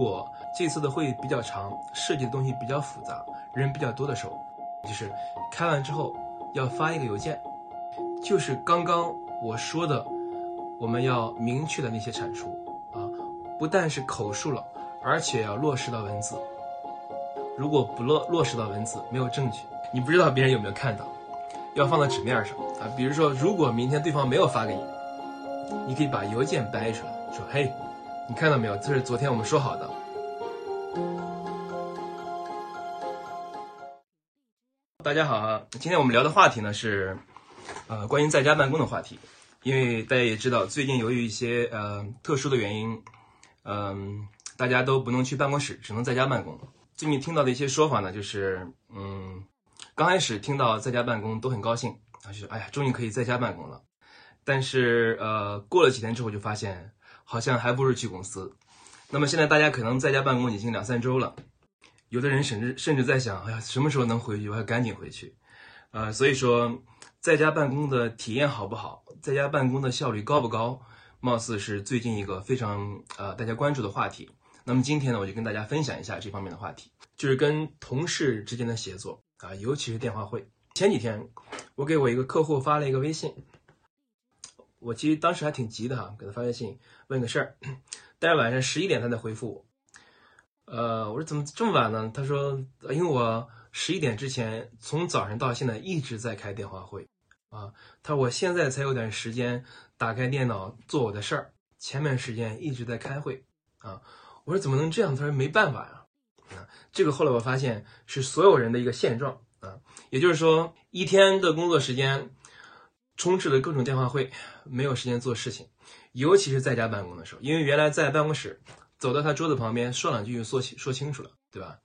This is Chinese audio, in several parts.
果这次的会议比较长，涉及的东西比较复杂，人比较多的时候，就是开完之后要发一个邮件，就是刚刚我说的，我们要明确的那些阐述啊，不但是口述了，而且要落实到文字。如果不落落实到文字，没有证据，你不知道别人有没有看到，要放到纸面上啊。比如说，如果明天对方没有发给你，你可以把邮件掰出来，说：“嘿，你看到没有？这是昨天我们说好的。”大家好，今天我们聊的话题呢是，呃，关于在家办公的话题。因为大家也知道，最近由于一些呃特殊的原因，嗯，大家都不能去办公室，只能在家办公。最近听到的一些说法呢，就是，嗯，刚开始听到在家办公都很高兴，啊，就是哎呀，终于可以在家办公了。但是，呃，过了几天之后就发现，好像还不如去公司。那么现在大家可能在家办公已经两三周了，有的人甚至甚至在想，哎呀，什么时候能回去？我要赶紧回去。呃，所以说，在家办公的体验好不好？在家办公的效率高不高？貌似是最近一个非常呃大家关注的话题。那么今天呢，我就跟大家分享一下这方面的话题，就是跟同事之间的协作啊，尤其是电话会。前几天我给我一个客户发了一个微信，我其实当时还挺急的哈，给他发微信问个事儿，但是晚上十一点他才回复我。呃，我说怎么这么晚呢？他说因为我十一点之前从早上到现在一直在开电话会啊，他说我现在才有点时间打开电脑做我的事儿，前面时间一直在开会啊。我说怎么能这样？他说没办法呀，啊，这个后来我发现是所有人的一个现状啊，也就是说一天的工作时间充斥着各种电话会，没有时间做事情，尤其是在家办公的时候，因为原来在办公室走到他桌子旁边说两句就说清说清楚了，对吧？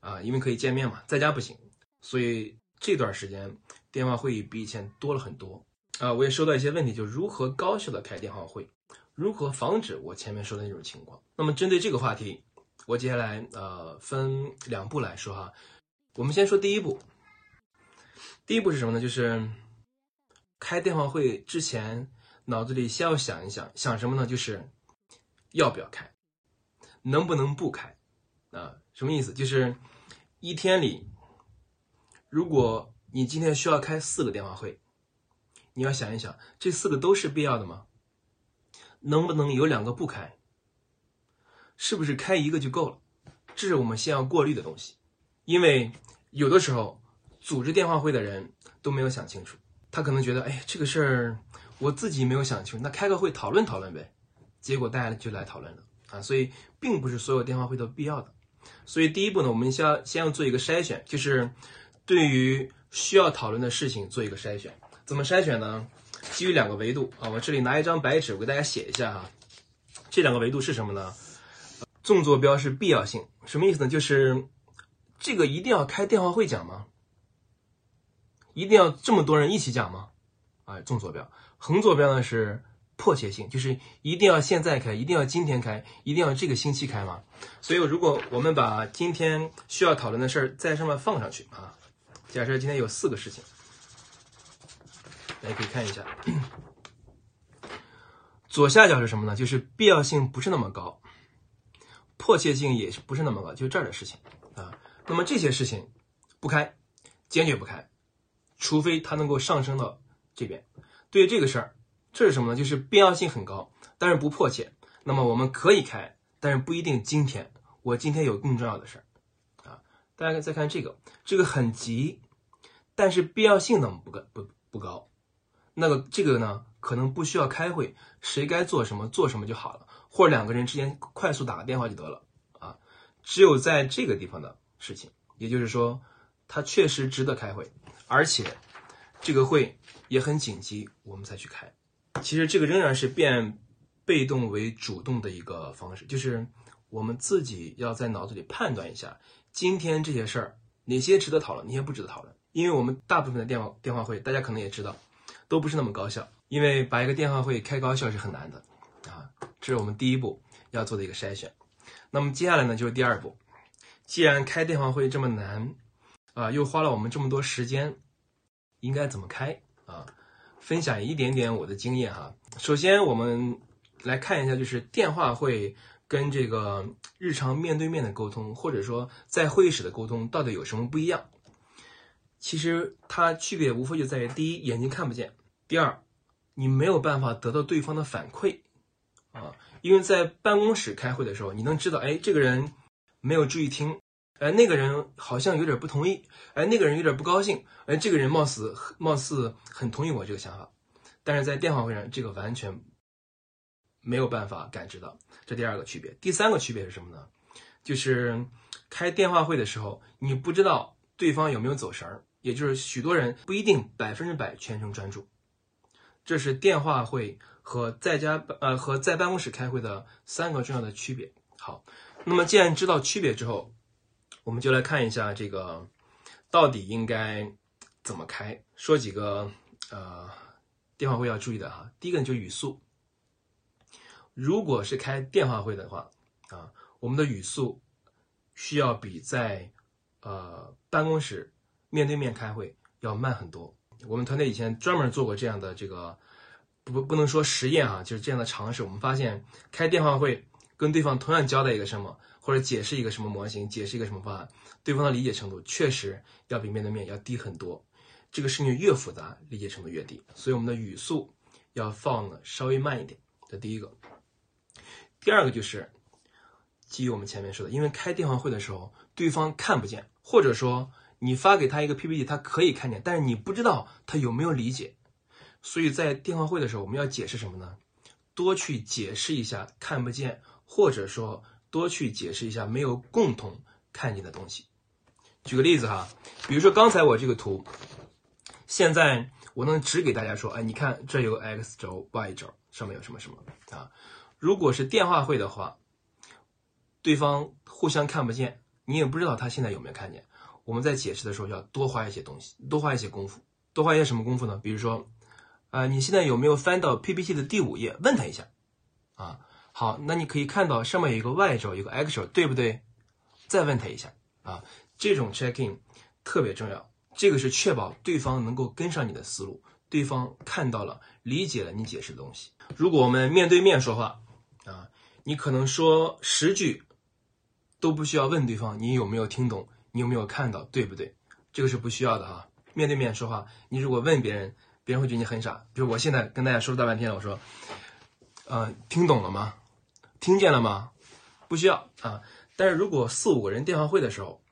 啊，因为可以见面嘛，在家不行，所以这段时间电话会议比以前多了很多啊。我也收到一些问题，就如何高效的开电话会。如何防止我前面说的那种情况？那么针对这个话题，我接下来呃分两步来说哈。我们先说第一步，第一步是什么呢？就是开电话会之前，脑子里先要想一想，想什么呢？就是要不要开，能不能不开啊？什么意思？就是一天里，如果你今天需要开四个电话会，你要想一想，这四个都是必要的吗？能不能有两个不开？是不是开一个就够了？这是我们先要过滤的东西。因为有的时候组织电话会的人都没有想清楚，他可能觉得，哎，这个事儿我自己没有想清楚，那开个会讨论讨论呗。结果大家就来讨论了啊，所以并不是所有电话会都必要的。所以第一步呢，我们先要先要做一个筛选，就是对于需要讨论的事情做一个筛选。怎么筛选呢？基于两个维度啊，我这里拿一张白纸，我给大家写一下哈。这两个维度是什么呢？纵坐标是必要性，什么意思呢？就是这个一定要开电话会讲吗？一定要这么多人一起讲吗？啊，纵坐标。横坐标呢是迫切性，就是一定要现在开，一定要今天开，一定要这个星期开吗？所以如果我们把今天需要讨论的事儿在上面放上去啊，假设今天有四个事情。大家可以看一下，左下角是什么呢？就是必要性不是那么高，迫切性也是不是那么高，就这儿的事情啊。那么这些事情不开，坚决不开，除非它能够上升到这边。对于这个事儿，这是什么呢？就是必要性很高，但是不迫切。那么我们可以开，但是不一定今天。我今天有更重要的事儿啊。大家再看这个，这个很急，但是必要性怎么不高不不高？那个这个呢，可能不需要开会，谁该做什么做什么就好了，或者两个人之间快速打个电话就得了啊。只有在这个地方的事情，也就是说，它确实值得开会，而且这个会也很紧急，我们才去开。其实这个仍然是变被动为主动的一个方式，就是我们自己要在脑子里判断一下，今天这些事儿哪些值得讨论，哪些不值得讨论。因为我们大部分的电话电话会，大家可能也知道。都不是那么高效，因为把一个电话会开高效是很难的，啊，这是我们第一步要做的一个筛选。那么接下来呢，就是第二步。既然开电话会这么难，啊，又花了我们这么多时间，应该怎么开啊？分享一点点我的经验哈。首先，我们来看一下，就是电话会跟这个日常面对面的沟通，或者说在会议室的沟通，到底有什么不一样？其实它区别无非就在于：第一，眼睛看不见；第二，你没有办法得到对方的反馈啊。因为在办公室开会的时候，你能知道，哎，这个人没有注意听，哎，那个人好像有点不同意，哎，那个人有点不高兴，哎，这个人貌似貌似很同意我这个想法。但是在电话会上，这个完全没有办法感知到。这第二个区别，第三个区别是什么呢？就是开电话会的时候，你不知道对方有没有走神儿，也就是许多人不一定百分之百全程专注。这是电话会和在家呃和在办公室开会的三个重要的区别。好，那么既然知道区别之后，我们就来看一下这个到底应该怎么开。说几个呃电话会要注意的哈。第一个就是语速。如果是开电话会的话啊，我们的语速需要比在呃办公室面对面开会要慢很多。我们团队以前专门做过这样的这个，不不能说实验啊，就是这样的尝试。我们发现开电话会跟对方同样交代一个什么，或者解释一个什么模型，解释一个什么方案，对方的理解程度确实要比面对面要低很多。这个事情越复杂，理解程度越低。所以我们的语速要放的稍微慢一点。这第一个。第二个就是基于我们前面说的，因为开电话会的时候，对方看不见，或者说。你发给他一个 PPT，他可以看见，但是你不知道他有没有理解。所以在电话会的时候，我们要解释什么呢？多去解释一下看不见，或者说多去解释一下没有共同看见的东西。举个例子哈，比如说刚才我这个图，现在我能只给大家说，哎，你看这有 X 轴、Y 轴，上面有什么什么啊？如果是电话会的话，对方互相看不见，你也不知道他现在有没有看见。我们在解释的时候要多花一些东西，多花一些功夫，多花一些什么功夫呢？比如说，啊，你现在有没有翻到 PPT 的第五页？问他一下，好，那你可以看到上面有一个 Y 轴，有个 X 轴，对不对？再问他一下，啊，这种 check in 特别重要，这个是确保对方能够跟上你的思路，对方看到了、理解了你解释的东西。如果我们面对面说话，啊，你可能说十句都不需要问对方你有没有听懂。你有没有看到，对不对？这个是不需要的啊。面对面说话，你如果问别人，别人会觉得你很傻。比如我现在跟大家说了大半天了，我说，呃，听懂了吗？听见了吗？不需要啊。但是如果四五个人电话会的时候，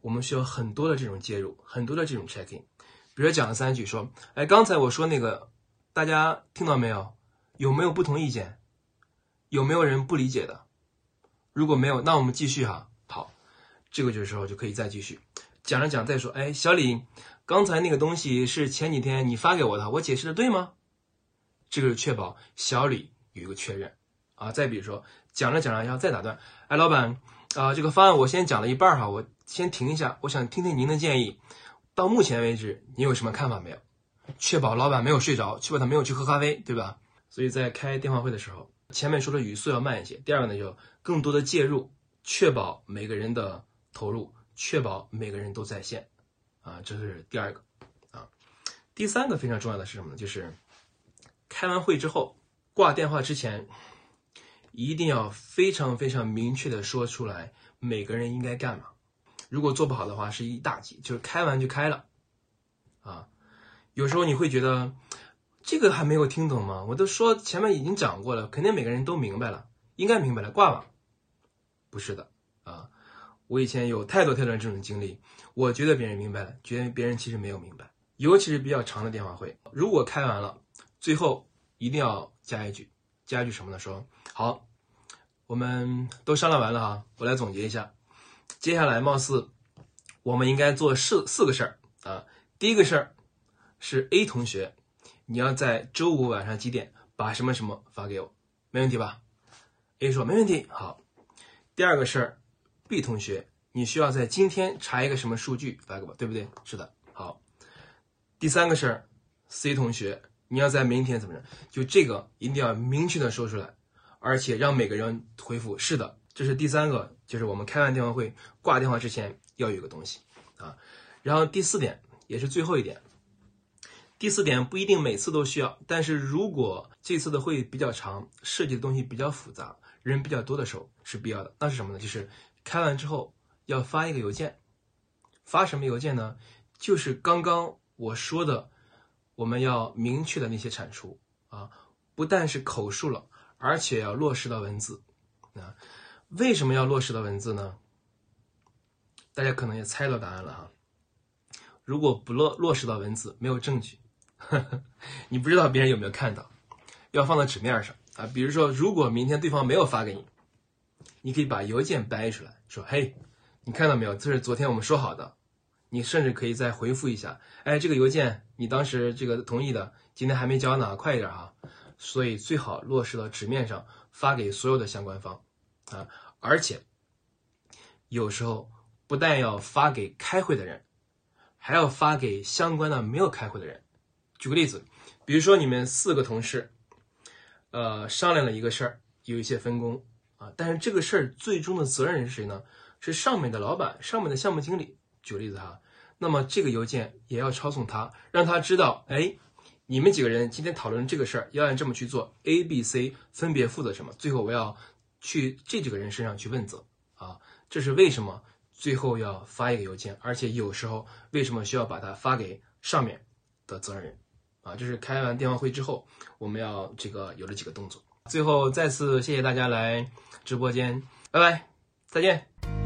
我们需要很多的这种介入，很多的这种 checking。比如讲了三句，说，哎，刚才我说那个，大家听到没有？有没有不同意见？有没有人不理解的？如果没有，那我们继续哈。好这个就时候就可以再继续讲着讲再说，哎，小李，刚才那个东西是前几天你发给我的，我解释的对吗？这个是确保小李有一个确认啊。再比如说讲着讲着要再打断，哎，老板啊，这个方案我先讲了一半哈，我先停一下，我想听听您的建议。到目前为止，你有什么看法没有？确保老板没有睡着，确保他没有去喝咖啡，对吧？所以在开电话会的时候，前面说的语速要慢一些。第二个呢，就更多的介入，确保每个人的。投入，确保每个人都在线，啊，这是第二个，啊，第三个非常重要的是什么呢？就是开完会之后挂电话之前，一定要非常非常明确的说出来每个人应该干嘛。如果做不好的话，是一大忌。就是开完就开了，啊，有时候你会觉得这个还没有听懂吗？我都说前面已经讲过了，肯定每个人都明白了，应该明白了，挂吧？不是的，啊。我以前有太多太多这种经历，我觉得别人明白了，觉得别人其实没有明白。尤其是比较长的电话会，如果开完了，最后一定要加一句，加一句什么呢？说好，我们都商量完了哈，我来总结一下。接下来貌似我们应该做四四个事儿啊。第一个事儿是 A 同学，你要在周五晚上几点把什么什么发给我，没问题吧？A 说没问题。好，第二个事儿。B 同学，你需要在今天查一个什么数据发给我，对不对？是的。好，第三个事儿，C 同学，你要在明天怎么着？就这个一定要明确的说出来，而且让每个人回复是的。这是第三个，就是我们开完电话会挂电话之前要有一个东西啊。然后第四点也是最后一点，第四点不一定每次都需要，但是如果这次的会比较长，涉及的东西比较复杂。人比较多的时候是必要的。那是什么呢？就是开完之后要发一个邮件，发什么邮件呢？就是刚刚我说的，我们要明确的那些产出啊，不但是口述了，而且要落实到文字啊。为什么要落实到文字呢？大家可能也猜到答案了哈。如果不落落实到文字，没有证据呵呵，你不知道别人有没有看到，要放到纸面上啊。比如说，如果明天对方没有发给你，你可以把邮件掰出来说：“嘿，你看到没有？这是昨天我们说好的。”你甚至可以再回复一下：“哎，这个邮件你当时这个同意的，今天还没交呢，快一点啊。”所以最好落实到纸面上，发给所有的相关方啊。而且有时候不但要发给开会的人，还要发给相关的没有开会的人。举个例子，比如说你们四个同事，呃，商量了一个事儿，有一些分工啊，但是这个事儿最终的责任人是谁呢？是上面的老板，上面的项目经理。举个例子哈，那么这个邮件也要抄送他，让他知道，哎，你们几个人今天讨论这个事儿，要按这么去做，A、B、C 分别负责什么？最后我要去这几个人身上去问责啊，这是为什么？最后要发一个邮件，而且有时候为什么需要把它发给上面的责任人？啊，这是开完电话会之后，我们要这个有了几个动作。最后再次谢谢大家来直播间，拜拜，再见。